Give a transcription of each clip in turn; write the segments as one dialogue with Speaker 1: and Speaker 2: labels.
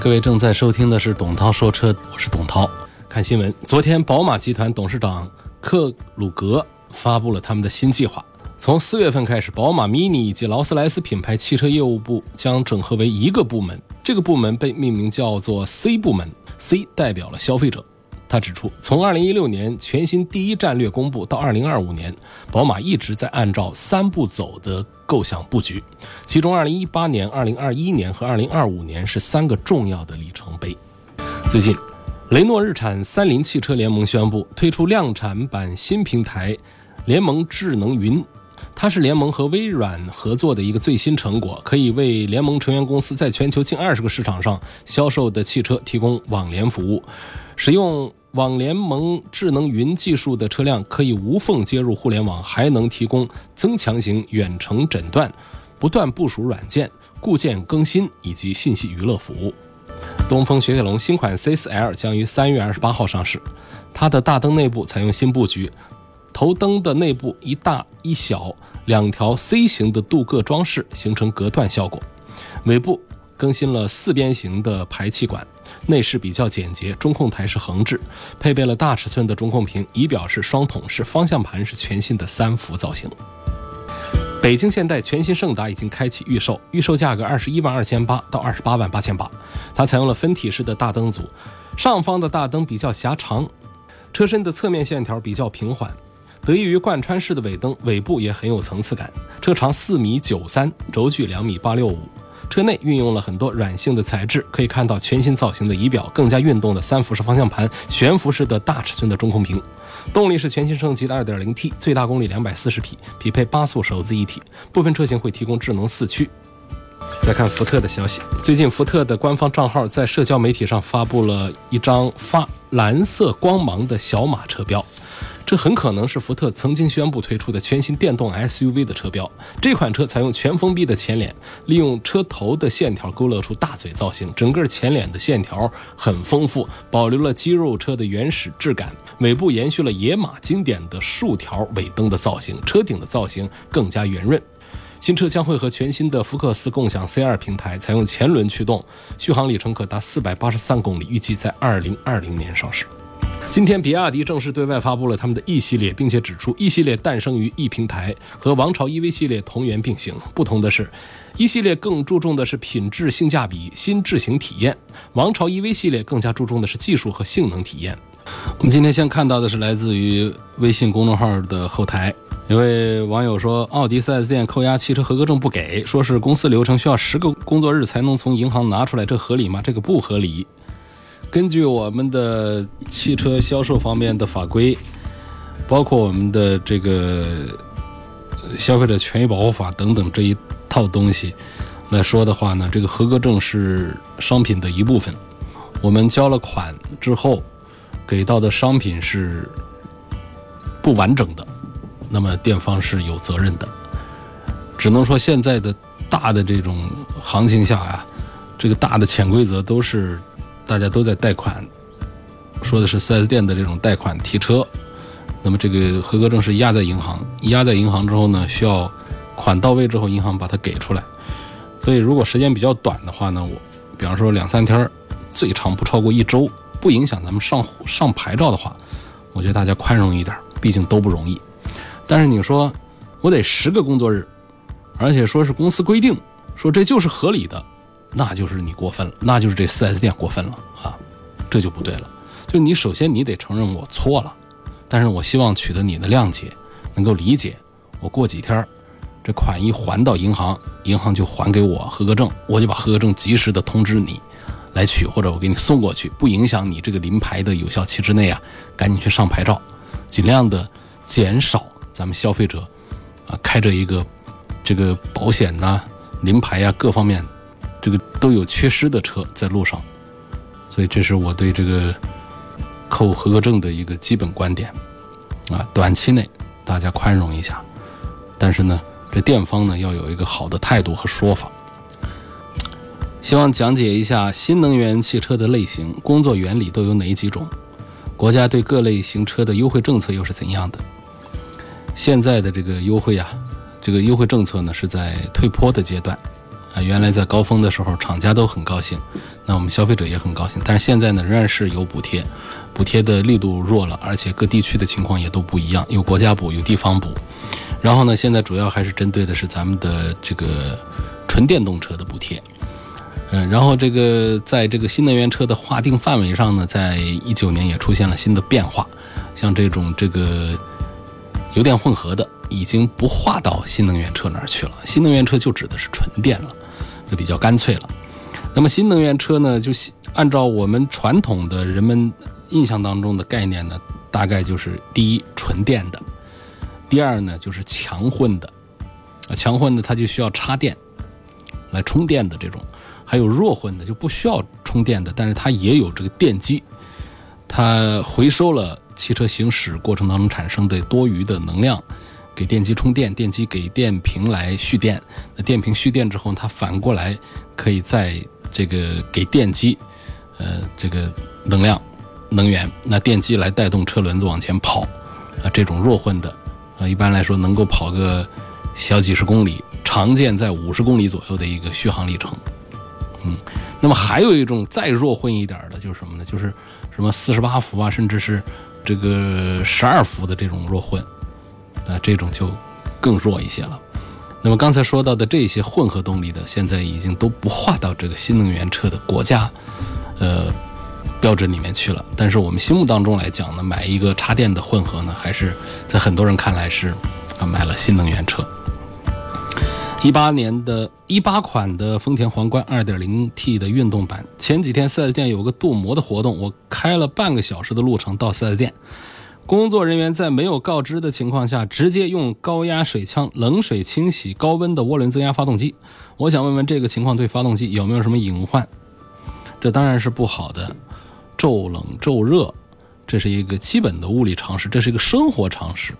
Speaker 1: 各位正在收听的是董涛说车，我是董涛。看新闻，昨天宝马集团董事长克鲁格发布了他们的新计划。从四月份开始，宝马 MINI 以及劳斯莱斯品牌汽车业务部将整合为一个部门，这个部门被命名叫做 C 部门，C 代表了消费者。他指出，从2016年全新第一战略公布到2025年，宝马一直在按照三步走的构想布局，其中2018年、2021年和2025年是三个重要的里程碑。最近，雷诺日产三菱汽车联盟宣布推出量产版新平台——联盟智能云。它是联盟和微软合作的一个最新成果，可以为联盟成员公司在全球近二十个市场上销售的汽车提供网联服务。使用网联盟智能云技术的车辆可以无缝接入互联网，还能提供增强型远程诊断、不断部署软件、固件更新以及信息娱乐服务。东风雪铁龙新款 C4L 将于三月二十八号上市，它的大灯内部采用新布局。头灯的内部一大一小两条 C 型的镀铬装饰形成隔断效果，尾部更新了四边形的排气管，内饰比较简洁，中控台是横置，配备了大尺寸的中控屏，仪表是双筒式，方向盘是全新的三幅造型。北京现代全新胜达已经开启预售，预售价格二十一万二千八到二十八万八千八，它采用了分体式的大灯组，上方的大灯比较狭长，车身的侧面线条比较平缓。得益于贯穿式的尾灯，尾部也很有层次感。车长四米九三，轴距两米八六五。车内运用了很多软性的材质，可以看到全新造型的仪表，更加运动的三辐式方向盘，悬浮式的大尺寸的中控屏。动力是全新升级的二点零 T，最大功率两百四十匹，匹配八速手自一体。部分车型会提供智能四驱。再看福特的消息，最近福特的官方账号在社交媒体上发布了一张发蓝色光芒的小马车标。这很可能是福特曾经宣布推出的全新电动 SUV 的车标。这款车采用全封闭的前脸，利用车头的线条勾勒出大嘴造型，整个前脸的线条很丰富，保留了肌肉车的原始质感。尾部延续了野马经典的竖条尾灯的造型，车顶的造型更加圆润。新车将会和全新的福克斯共享 C2 平台，采用前轮驱动，续航里程可达四百八十三公里，预计在二零二零年上市。今天，比亚迪正式对外发布了他们的 E 系列，并且指出 E 系列诞生于 E 平台，和王朝 EV 系列同源并行。不同的是，E 系列更注重的是品质、性价比、新智行体验；王朝 EV 系列更加注重的是技术和性能体验。我们今天先看到的是来自于微信公众号的后台，有位网友说，奥迪 4S 店扣押汽车合格证不给，说是公司流程需要十个工作日才能从银行拿出来，这合理吗？这个不合理。根据我们的汽车销售方面的法规，包括我们的这个消费者权益保护法等等这一套东西来说的话呢，这个合格证是商品的一部分。我们交了款之后给到的商品是不完整的，那么店方是有责任的。只能说现在的大的这种行情下啊，这个大的潜规则都是。大家都在贷款，说的是 4S 店的这种贷款提车，那么这个合格证是压在银行，压在银行之后呢，需要款到位之后，银行把它给出来。所以如果时间比较短的话呢，我比方说两三天，最长不超过一周，不影响咱们上上牌照的话，我觉得大家宽容一点，毕竟都不容易。但是你说我得十个工作日，而且说是公司规定，说这就是合理的。那就是你过分了，那就是这 4S 店过分了啊，这就不对了。就你首先你得承认我错了，但是我希望取得你的谅解，能够理解。我过几天这款一还到银行，银行就还给我合格证，我就把合格证及时的通知你来取，或者我给你送过去，不影响你这个临牌的有效期之内啊，赶紧去上牌照，尽量的减少咱们消费者啊开着一个这个保险呐、临牌呀各方面。这个都有缺失的车在路上，所以这是我对这个扣合格证的一个基本观点啊。短期内大家宽容一下，但是呢，这店方呢要有一个好的态度和说法。希望讲解一下新能源汽车的类型、工作原理都有哪几种，国家对各类型车的优惠政策又是怎样的？现在的这个优惠啊，这个优惠政策呢是在退坡的阶段，啊，原来在高峰的时候厂家都很高兴，那我们消费者也很高兴，但是现在呢仍然是有补贴，补贴的力度弱了，而且各地区的情况也都不一样，有国家补，有地方补，然后呢，现在主要还是针对的是咱们的这个纯电动车的补贴，嗯，然后这个在这个新能源车的划定范围上呢，在一九年也出现了新的变化，像这种这个。油电混合的已经不划到新能源车那儿去了，新能源车就指的是纯电了，就比较干脆了。那么新能源车呢，就按照我们传统的人们印象当中的概念呢，大概就是第一纯电的，第二呢就是强混的，啊强混的它就需要插电来充电的这种，还有弱混的就不需要充电的，但是它也有这个电机，它回收了。汽车行驶过程当中产生的多余的能量，给电机充电，电机给电瓶来蓄电。那电瓶蓄电之后，它反过来可以在这个给电机，呃，这个能量能源，那电机来带动车轮子往前跑。啊，这种弱混的，啊，一般来说能够跑个小几十公里，常见在五十公里左右的一个续航里程。嗯，那么还有一种再弱混一点的，就是什么呢？就是什么四十八伏啊，甚至是。这个十二伏的这种弱混，啊，这种就更弱一些了。那么刚才说到的这些混合动力的，现在已经都不划到这个新能源车的国家，呃，标准里面去了。但是我们心目当中来讲呢，买一个插电的混合呢，还是在很多人看来是啊，买了新能源车。一八年的一八款的丰田皇冠 2.0T 的运动版，前几天四 S 店有个镀膜的活动，我开了半个小时的路程到四 S 店，工作人员在没有告知的情况下，直接用高压水枪冷水清洗高温的涡轮增压发动机。我想问问，这个情况对发动机有没有什么隐患？这当然是不好的，骤冷骤热，这是一个基本的物理常识，这是一个生活常识。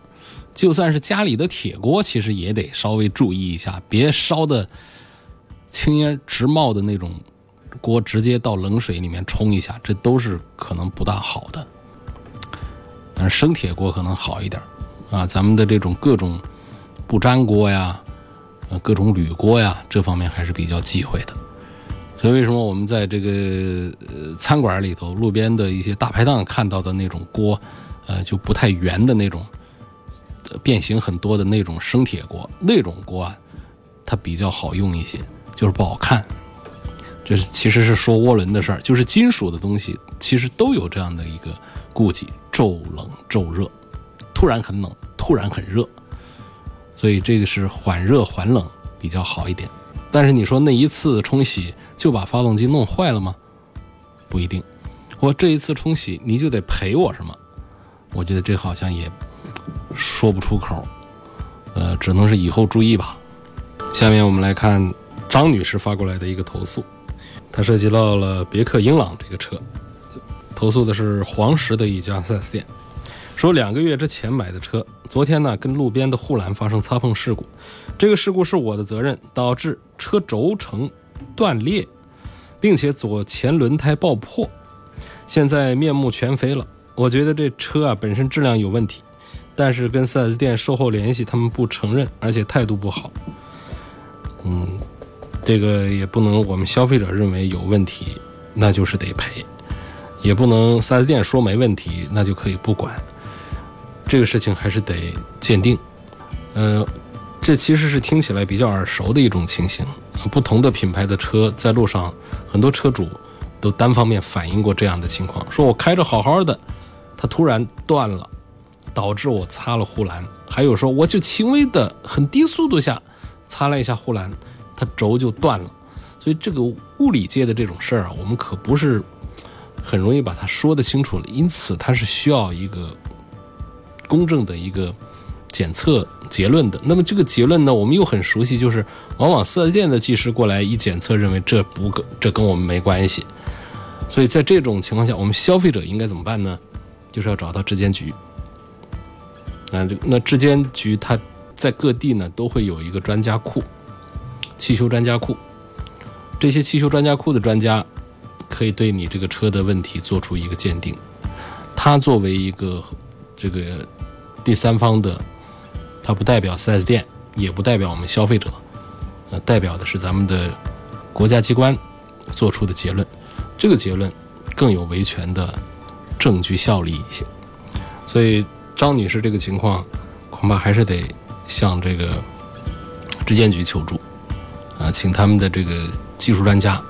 Speaker 1: 就算是家里的铁锅，其实也得稍微注意一下，别烧的青烟直冒的那种锅，直接到冷水里面冲一下，这都是可能不大好的。但是生铁锅可能好一点啊，咱们的这种各种不粘锅呀，呃，各种铝锅呀，这方面还是比较忌讳的。所以为什么我们在这个呃餐馆里头、路边的一些大排档看到的那种锅，呃，就不太圆的那种。变形很多的那种生铁锅，那种锅啊，它比较好用一些，就是不好看。这是其实是说涡轮的事儿，就是金属的东西其实都有这样的一个顾忌：骤冷骤热，突然很冷，突然很热。所以这个是缓热缓冷比较好一点。但是你说那一次冲洗就把发动机弄坏了吗？不一定。我这一次冲洗你就得赔我什么？我觉得这好像也。说不出口，呃，只能是以后注意吧。下面我们来看张女士发过来的一个投诉，它涉及到了别克英朗这个车，投诉的是黄石的一家 4S 店，说两个月之前买的车，昨天呢跟路边的护栏发生擦碰事故，这个事故是我的责任，导致车轴承断裂，并且左前轮胎爆破，现在面目全非了。我觉得这车啊本身质量有问题。但是跟 4S 店售后联系，他们不承认，而且态度不好。嗯，这个也不能我们消费者认为有问题，那就是得赔；也不能 4S 店说没问题，那就可以不管。这个事情还是得鉴定。呃，这其实是听起来比较耳熟的一种情形。不同的品牌的车在路上，很多车主都单方面反映过这样的情况：说我开着好好的，它突然断了。导致我擦了护栏，还有说我就轻微的很低速度下擦了一下护栏，它轴就断了。所以这个物理界的这种事儿啊，我们可不是很容易把它说得清楚了。因此，它是需要一个公正的一个检测结论的。那么这个结论呢，我们又很熟悉，就是往往四 S 店的技师过来一检测，认为这不跟这跟我们没关系。所以在这种情况下，我们消费者应该怎么办呢？就是要找到质监局。啊，那质监局它在各地呢都会有一个专家库，汽修专家库。这些汽修专家库的专家可以对你这个车的问题做出一个鉴定。他作为一个这个第三方的，他不代表 4S 店，也不代表我们消费者，呃，代表的是咱们的国家机关做出的结论。这个结论更有维权的证据效力一些。所以张女士这个情况，恐怕还是得向这个质监局求助，啊，请他们的这个。技术专家，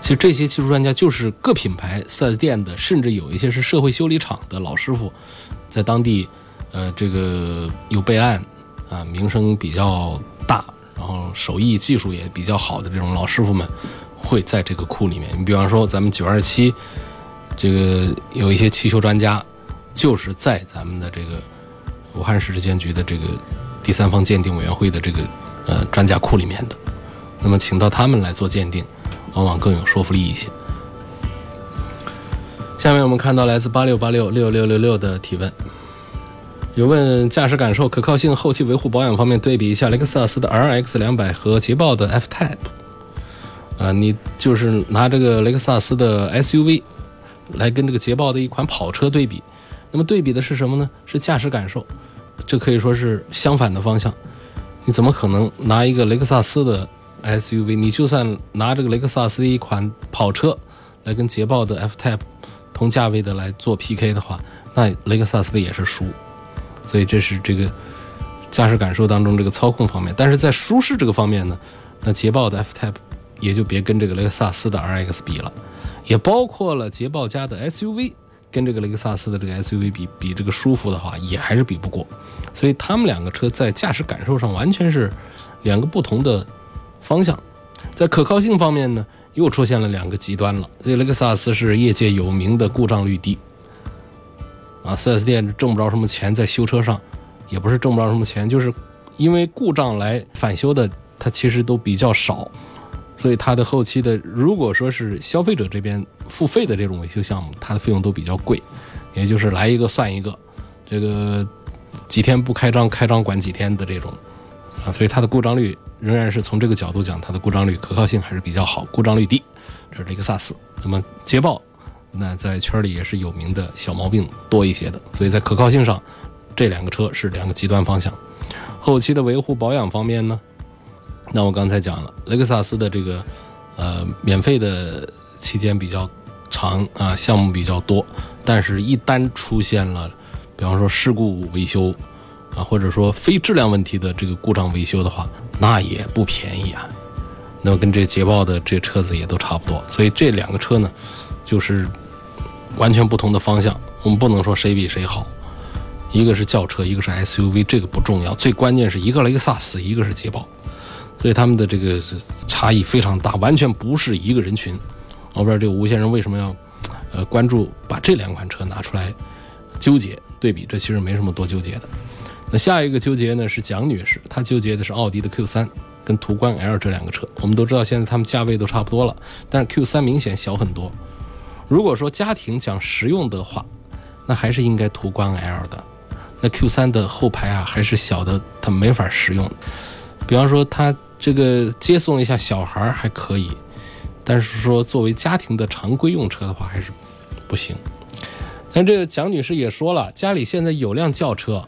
Speaker 1: 其实这些技术专家就是各品牌 4S 店的，甚至有一些是社会修理厂的老师傅，在当地，呃，这个有备案，啊，名声比较大，然后手艺技术也比较好的这种老师傅们，会在这个库里面。你比方说，咱们九二七这个有一些汽修专家，就是在咱们的这个武汉市质监局的这个第三方鉴定委员会的这个呃专家库里面的。那么，请到他们来做鉴定，往往更有说服力一些。下面我们看到来自八六八六六六六六的提问，有问驾驶感受、可靠性、后期维护保养方面对比一下雷克萨斯的 RX 两百和捷豹的 F Type。啊，你就是拿这个雷克萨斯的 SUV 来跟这个捷豹的一款跑车对比，那么对比的是什么呢？是驾驶感受，这可以说是相反的方向。你怎么可能拿一个雷克萨斯的？SUV，你就算拿这个雷克萨斯的一款跑车来跟捷豹的 F Type 同价位的来做 PK 的话，那雷克萨斯的也是输。所以这是这个驾驶感受当中这个操控方面。但是在舒适这个方面呢，那捷豹的 F Type 也就别跟这个雷克萨斯的 RX 比了，也包括了捷豹家的 SUV 跟这个雷克萨斯的这个 SUV 比比这个舒服的话，也还是比不过。所以他们两个车在驾驶感受上完全是两个不同的。方向，在可靠性方面呢，又出现了两个极端了。这雷克萨斯是业界有名的故障率低，啊，4S 店挣不着什么钱在修车上，也不是挣不着什么钱，就是因为故障来返修的，它其实都比较少，所以它的后期的，如果说是消费者这边付费的这种维修项目，它的费用都比较贵，也就是来一个算一个，这个几天不开张，开张管几天的这种，啊，所以它的故障率。仍然是从这个角度讲，它的故障率、可靠性还是比较好，故障率低。这是雷克萨斯。那么捷豹，那在圈里也是有名的小毛病多一些的。所以在可靠性上，这两个车是两个极端方向。后期的维护保养方面呢？那我刚才讲了，雷克萨斯的这个呃免费的期间比较长啊，项目比较多，但是一旦出现了，比方说事故维修。啊，或者说非质量问题的这个故障维修的话，那也不便宜啊。那么跟这捷豹的这车子也都差不多，所以这两个车呢，就是完全不同的方向。我们不能说谁比谁好，一个是轿车，一个是 SUV，这个不重要，最关键是一个雷克萨斯，一个是捷豹，所以他们的这个差异非常大，完全不是一个人群。我不知道这个吴先生为什么要呃关注把这两款车拿出来纠结对比，这其实没什么多纠结的。那下一个纠结呢是蒋女士，她纠结的是奥迪的 Q3 跟途观 L 这两个车。我们都知道现在它们价位都差不多了，但是 Q3 明显小很多。如果说家庭讲实用的话，那还是应该途观 L 的。那 Q3 的后排啊还是小的，它没法实用。比方说它这个接送一下小孩还可以，但是说作为家庭的常规用车的话还是不行。但这个蒋女士也说了，家里现在有辆轿车。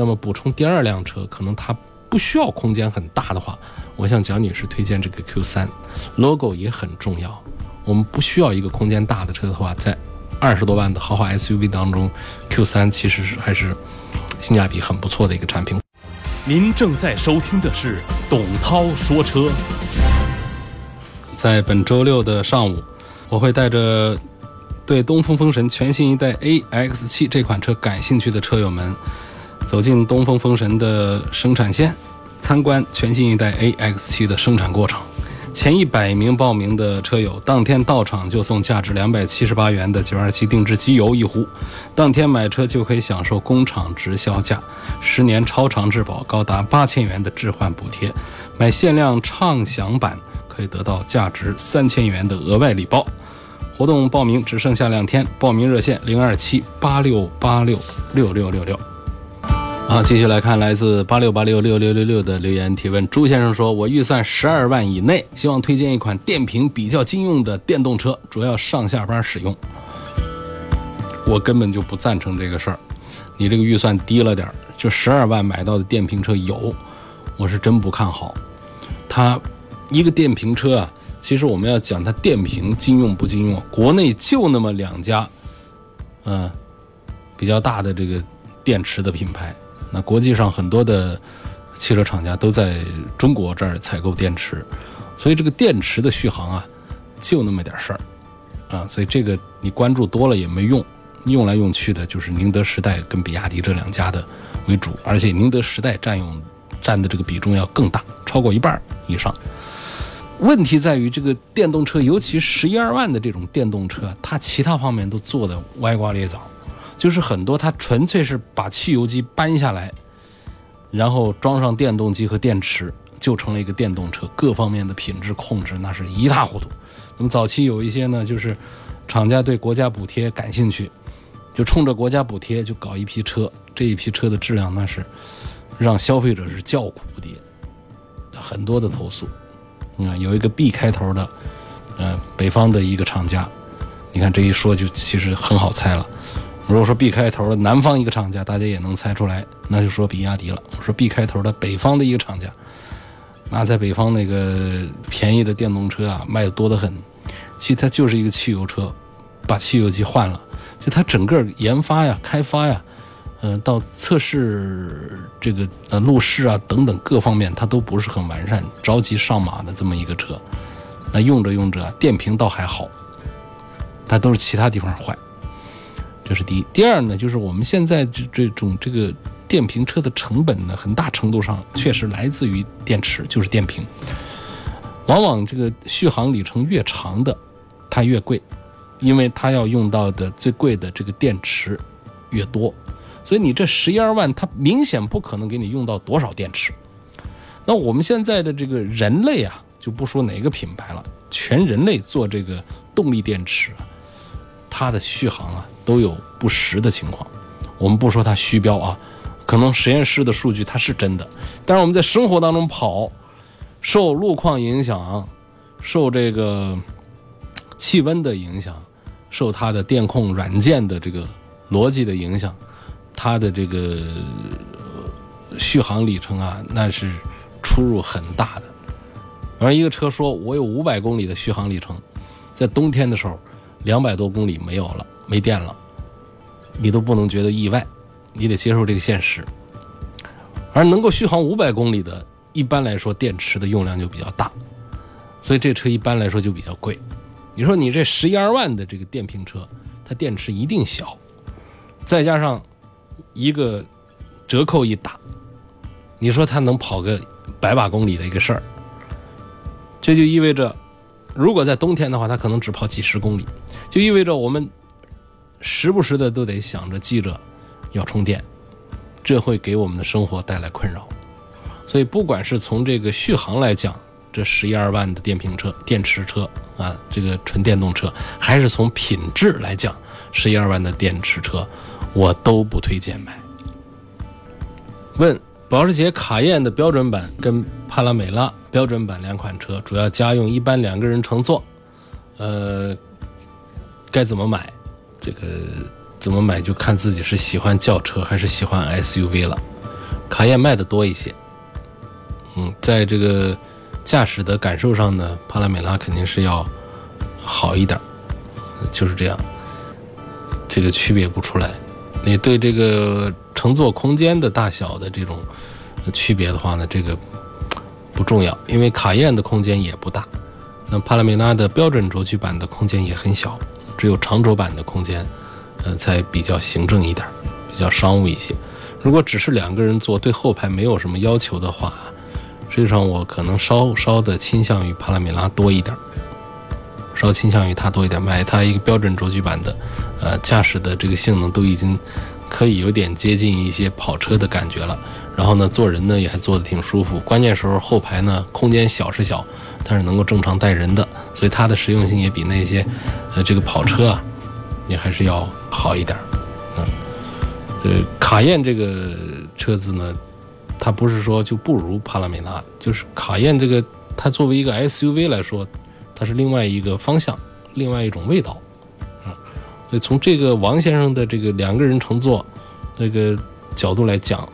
Speaker 1: 那么补充第二辆车，可能它不需要空间很大的话，我向蒋女士推荐这个 Q3，logo 也很重要。我们不需要一个空间大的车的话，在二十多万的豪华 SUV 当中，Q3 其实是还是性价比很不错的一个产品。
Speaker 2: 您正在收听的是董涛说车。
Speaker 1: 在本周六的上午，我会带着对东风风神全新一代 AX7 这款车感兴趣的车友们。走进东风风神的生产线，参观全新一代 AX7 的生产过程。前一百名报名的车友，当天到场就送价值两百七十八元的927定制机油一壶。当天买车就可以享受工厂直销价，十年超长质保，高达八千元的置换补贴。买限量畅享版可以得到价值三千元的额外礼包。活动报名只剩下两天，报名热线零二七八六八六六六六六。好，继续来看来自八六八六六六六六的留言提问。朱先生说：“我预算十二万以内，希望推荐一款电瓶比较经用的电动车，主要上下班使用。”我根本就不赞成这个事儿。你这个预算低了点儿，就十二万买到的电瓶车有，我是真不看好。它一个电瓶车啊，其实我们要讲它电瓶经用不经用，国内就那么两家，嗯，比较大的这个电池的品牌。那国际上很多的汽车厂家都在中国这儿采购电池，所以这个电池的续航啊，就那么点事儿啊，所以这个你关注多了也没用，用来用去的就是宁德时代跟比亚迪这两家的为主，而且宁德时代占用占的这个比重要更大，超过一半以上。问题在于这个电动车，尤其十一二万的这种电动车，它其他方面都做的歪瓜裂枣。就是很多，它纯粹是把汽油机搬下来，然后装上电动机和电池，就成了一个电动车。各方面的品质控制那是一塌糊涂。那么早期有一些呢，就是厂家对国家补贴感兴趣，就冲着国家补贴就搞一批车。这一批车的质量那是让消费者是叫苦不迭，很多的投诉。嗯，有一个 B 开头的，呃，北方的一个厂家，你看这一说就其实很好猜了。如果说 B 开头的南方一个厂家，大家也能猜出来，那就说比亚迪了。我说 B 开头的北方的一个厂家，那在北方那个便宜的电动车啊，卖的多得很。其实它就是一个汽油车，把汽油机换了。就它整个研发呀、开发呀，嗯，到测试这个呃路试啊等等各方面，它都不是很完善，着急上马的这么一个车。那用着用着，电瓶倒还好，它都是其他地方坏。这是第一，第二呢，就是我们现在这这种这个电瓶车的成本呢，很大程度上确实来自于电池，就是电瓶。往往这个续航里程越长的，它越贵，因为它要用到的最贵的这个电池越多，所以你这十一二万，它明显不可能给你用到多少电池。那我们现在的这个人类啊，就不说哪个品牌了，全人类做这个动力电池。它的续航啊都有不实的情况，我们不说它虚标啊，可能实验室的数据它是真的，但是我们在生活当中跑，受路况影响，受这个气温的影响，受它的电控软件的这个逻辑的影响，它的这个续航里程啊那是出入很大的。而一个车说我有五百公里的续航里程，在冬天的时候。两百多公里没有了，没电了，你都不能觉得意外，你得接受这个现实。而能够续航五百公里的，一般来说电池的用量就比较大，所以这车一般来说就比较贵。你说你这十一二万的这个电瓶车，它电池一定小，再加上一个折扣一打，你说它能跑个百把公里的一个事儿，这就意味着。如果在冬天的话，它可能只跑几十公里，就意味着我们时不时的都得想着记着要充电，这会给我们的生活带来困扰。所以，不管是从这个续航来讲，这十一二万的电瓶车、电池车啊，这个纯电动车，还是从品质来讲，十一二万的电池车，我都不推荐买。问。保时捷卡宴的标准版跟帕拉梅拉标准版两款车，主要家用，一般两个人乘坐，呃，该怎么买？这个怎么买就看自己是喜欢轿车还是喜欢 SUV 了。卡宴卖的多一些，嗯，在这个驾驶的感受上呢，帕拉梅拉肯定是要好一点，就是这样，这个区别不出来。你对这个乘坐空间的大小的这种区别的话呢，这个不重要，因为卡宴的空间也不大，那帕拉梅拉的标准轴距版的空间也很小，只有长轴版的空间，呃，才比较行政一点，比较商务一些。如果只是两个人坐，对后排没有什么要求的话，实际上我可能稍稍的倾向于帕拉梅拉多一点，稍倾向于它多一点，买它一个标准轴距版的。呃，驾驶的这个性能都已经可以有点接近一些跑车的感觉了。然后呢，坐人呢也还坐得挺舒服。关键时候后排呢空间小是小，但是能够正常带人的所以它的实用性也比那些呃这个跑车啊，也还是要好一点儿。嗯，呃，卡宴这个车子呢，它不是说就不如帕拉梅拉，就是卡宴这个它作为一个 SUV 来说，它是另外一个方向，另外一种味道。嗯，所以从这个王先生的这个两个人乘坐这个角度来讲，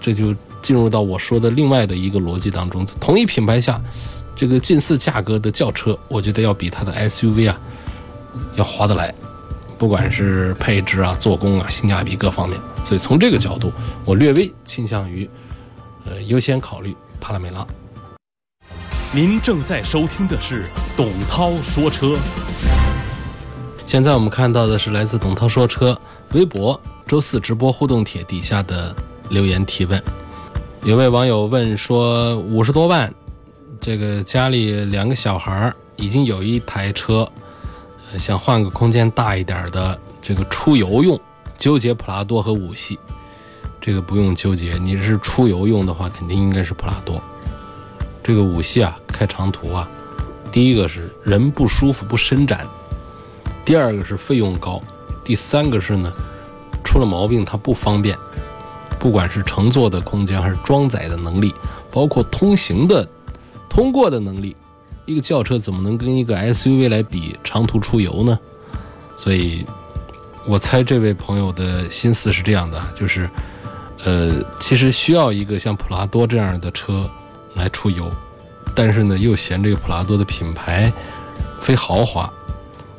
Speaker 1: 这就进入到我说的另外的一个逻辑当中。同一品牌下，这个近似价格的轿车，我觉得要比它的 SUV 啊要划得来，不管是配置啊、做工啊、性价比各方面。所以从这个角度，我略微倾向于呃优先考虑帕拉梅拉。
Speaker 2: 您正在收听的是董涛说车。
Speaker 1: 现在我们看到的是来自董涛说车微博周四直播互动帖底下的留言提问。有位网友问说：五十多万，这个家里两个小孩儿，已经有一台车，想换个空间大一点的，这个出游用，纠结普拉多和五系。这个不用纠结，你是出游用的话，肯定应该是普拉多。这个五系啊，开长途啊，第一个是人不舒服不伸展，第二个是费用高，第三个是呢，出了毛病它不方便，不管是乘坐的空间还是装载的能力，包括通行的通过的能力，一个轿车怎么能跟一个 SUV 来比长途出游呢？所以，我猜这位朋友的心思是这样的，就是，呃，其实需要一个像普拉多这样的车来出游，但是呢，又嫌这个普拉多的品牌非豪华。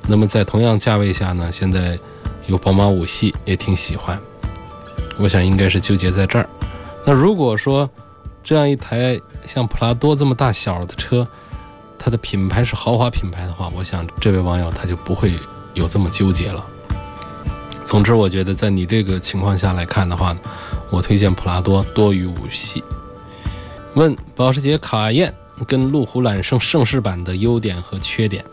Speaker 1: 那么在同样价位下呢，现在有宝马五系也挺喜欢，我想应该是纠结在这儿。那如果说这样一台像普拉多这么大小的车，它的品牌是豪华品牌的话，我想这位网友他就不会有这么纠结了。总之，我觉得在你这个情况下来看的话，我推荐普拉多多于五系。问保时捷卡宴跟路虎揽胜盛世版的优点和缺点。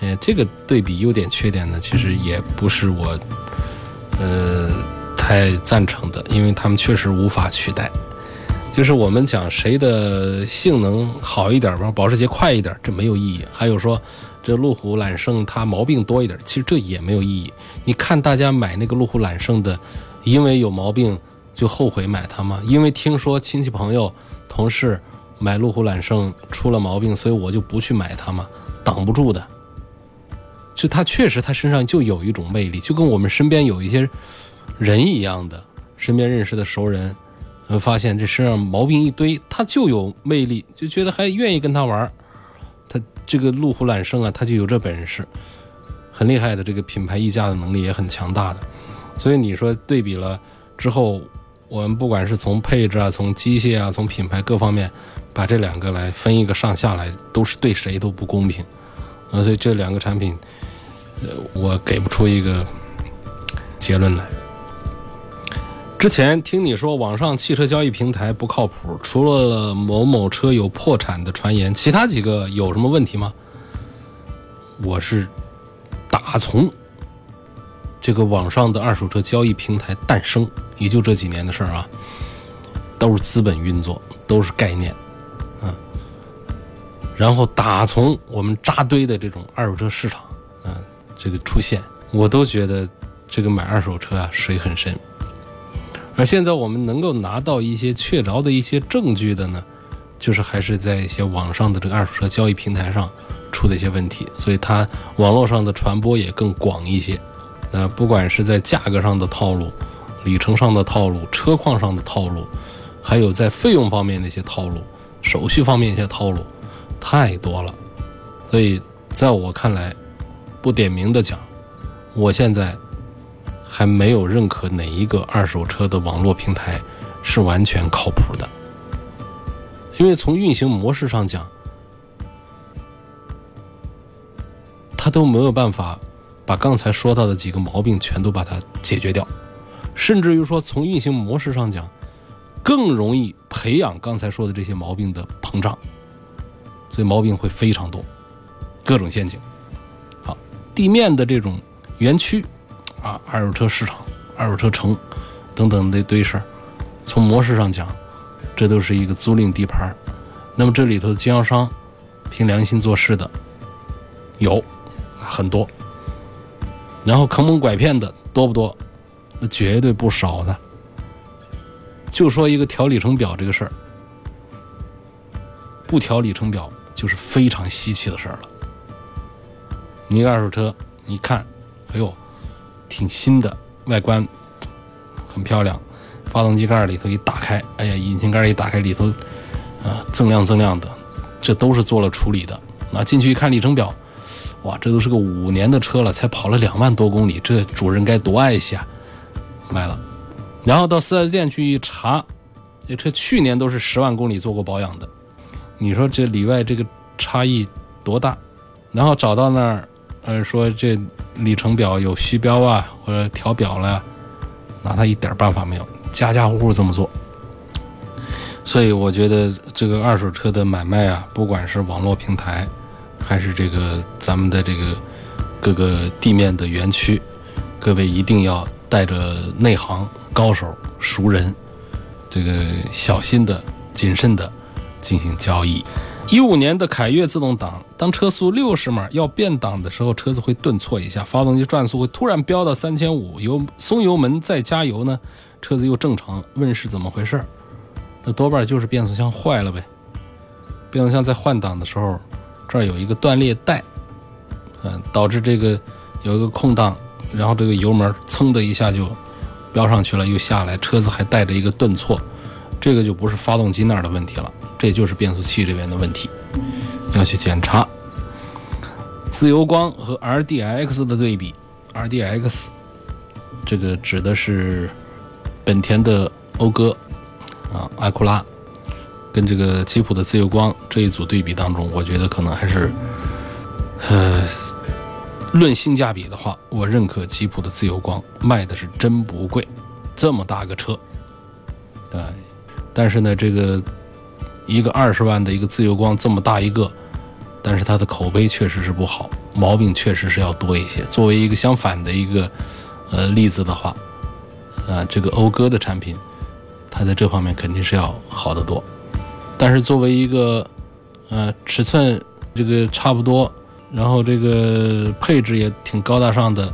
Speaker 1: 哎，这个对比优点缺点呢，其实也不是我，呃，太赞成的，因为他们确实无法取代。就是我们讲谁的性能好一点吧，保时捷快一点，这没有意义。还有说，这路虎揽胜它毛病多一点，其实这也没有意义。你看大家买那个路虎揽胜的，因为有毛病就后悔买它吗？因为听说亲戚朋友、同事买路虎揽胜出了毛病，所以我就不去买它吗？挡不住的。就他确实，他身上就有一种魅力，就跟我们身边有一些人一样的，身边认识的熟人，呃，发现这身上毛病一堆，他就有魅力，就觉得还愿意跟他玩。他这个路虎揽胜啊，他就有这本事，很厉害的，这个品牌溢价的能力也很强大的。所以你说对比了之后，我们不管是从配置啊、从机械啊、从品牌各方面，把这两个来分一个上下来，都是对谁都不公平。啊，所以这两个产品。呃我给不出一个结论来。之前听你说网上汽车交易平台不靠谱，除了某某车有破产的传言，其他几个有什么问题吗？我是打从这个网上的二手车交易平台诞生，也就这几年的事儿啊，都是资本运作，都是概念，嗯，然后打从我们扎堆的这种二手车市场。这个出现，我都觉得这个买二手车啊水很深。而现在我们能够拿到一些确凿的一些证据的呢，就是还是在一些网上的这个二手车交易平台上出的一些问题，所以它网络上的传播也更广一些。呃，不管是在价格上的套路、里程上的套路、车况上的套路，还有在费用方面的一些套路、手续方面一些套路，太多了。所以在我看来，不点名的讲，我现在还没有认可哪一个二手车的网络平台是完全靠谱的，因为从运行模式上讲，它都没有办法把刚才说到的几个毛病全都把它解决掉，甚至于说从运行模式上讲，更容易培养刚才说的这些毛病的膨胀，所以毛病会非常多，各种陷阱。好地面的这种园区，啊，二手车市场、二手车城等等那堆事儿，从模式上讲，这都是一个租赁地盘儿。那么这里头的经销商凭良心做事的有很多，然后坑蒙拐骗的多不多？那绝对不少的。就说一个调里程表这个事儿，不调里程表就是非常稀奇的事儿了。你一个二手车，你看，哎呦，挺新的，外观很漂亮，发动机盖里头一打开，哎呀，引擎盖一打开，里头啊锃亮锃亮的，这都是做了处理的。那进去一看里程表，哇，这都是个五年的车了，才跑了两万多公里，这主人该多爱惜啊！卖了，然后到 4S 店去一查，这车去年都是十万公里做过保养的，你说这里外这个差异多大？然后找到那儿，呃，说这里程表有虚标啊，或者调表了，拿他一点办法没有，家家户户这么做。所以我觉得这个二手车的买卖啊，不管是网络平台，还是这个咱们的这个各个地面的园区，各位一定要带着内行、高手、熟人，这个小心的、谨慎的进行交易。一五年的凯越自动挡，当车速六十码要变档的时候，车子会顿挫一下，发动机转速会突然飙到三千五，油松油门再加油呢，车子又正常。问是怎么回事？那多半就是变速箱坏了呗。变速箱在换挡的时候，这儿有一个断裂带，嗯，导致这个有一个空档，然后这个油门噌的一下就飙上去了，又下来，车子还带着一个顿挫，这个就不是发动机那儿的问题了。这就是变速器这边的问题，要去检查。自由光和 RDX 的对比，RDX 这个指的是本田的讴歌啊，埃库拉，跟这个吉普的自由光这一组对比当中，我觉得可能还是，呃，论性价比的话，我认可吉普的自由光卖的是真不贵，这么大个车，对，但是呢，这个。一个二十万的一个自由光这么大一个，但是它的口碑确实是不好，毛病确实是要多一些。作为一个相反的一个呃例子的话，啊，这个讴歌的产品，它在这方面肯定是要好得多。但是作为一个呃尺寸这个差不多，然后这个配置也挺高大上的，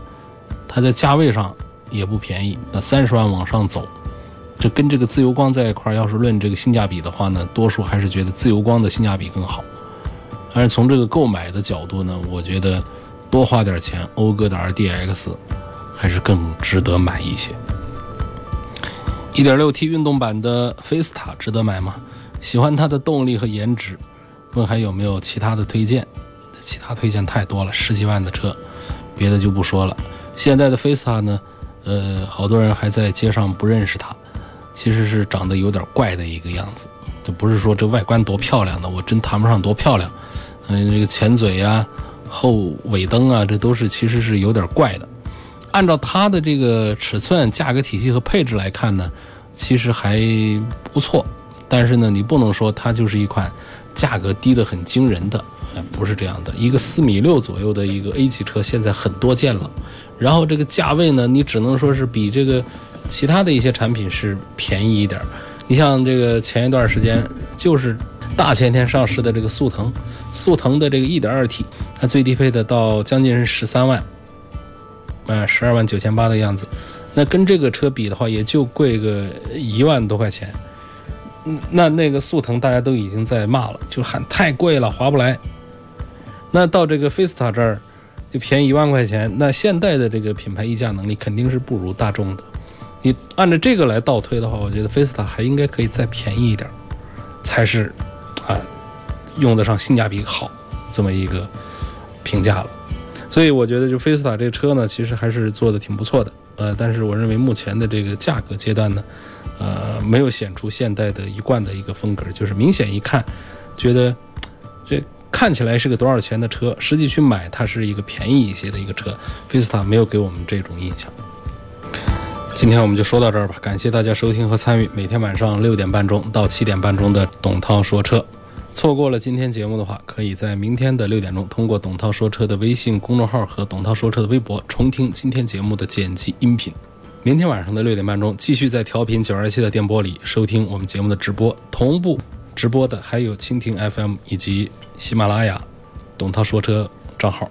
Speaker 1: 它在价位上也不便宜，那三十万往上走。这跟这个自由光在一块儿，要是论这个性价比的话呢，多数还是觉得自由光的性价比更好。但是从这个购买的角度呢，我觉得多花点钱，讴歌的 RDX 还是更值得买一些。1.6T 运动版的菲斯塔值得买吗？喜欢它的动力和颜值。问还有没有其他的推荐？其他推荐太多了，十几万的车，别的就不说了。现在的菲斯塔呢，呃，好多人还在街上不认识它。其实是长得有点怪的一个样子，就不是说这外观多漂亮的，我真谈不上多漂亮。嗯，这个前嘴呀、后尾灯啊，这都是其实是有点怪的。按照它的这个尺寸、价格体系和配置来看呢，其实还不错。但是呢，你不能说它就是一款价格低的很惊人的，不是这样的。一个四米六左右的一个 A 级车，现在很多见了。然后这个价位呢，你只能说是比这个。其他的一些产品是便宜一点，你像这个前一段时间就是大前天上市的这个速腾，速腾的这个 1.2T，它最低配的到将近是十三万，呃，十二万九千八的样子，那跟这个车比的话，也就贵个一万多块钱。那那个速腾大家都已经在骂了，就喊太贵了，划不来。那到这个菲斯塔这儿就便宜一万块钱，那现代的这个品牌溢价能力肯定是不如大众的。你按照这个来倒推的话，我觉得菲斯塔还应该可以再便宜一点，才是啊用得上性价比好这么一个评价了。所以我觉得就菲斯塔这个车呢，其实还是做的挺不错的。呃，但是我认为目前的这个价格阶段呢，呃，没有显出现代的一贯的一个风格，就是明显一看，觉得这看起来是个多少钱的车，实际去买它是一个便宜一些的一个车。菲斯塔没有给我们这种印象。今天我们就说到这儿吧，感谢大家收听和参与。每天晚上六点半钟到七点半钟的董涛说车，错过了今天节目的话，可以在明天的六点钟通过董涛说车的微信公众号和董涛说车的微博重听今天节目的剪辑音频。明天晚上的六点半钟，继续在调频九二七的电波里收听我们节目的直播，同步直播的还有蜻蜓 FM 以及喜马拉雅董涛说车账号。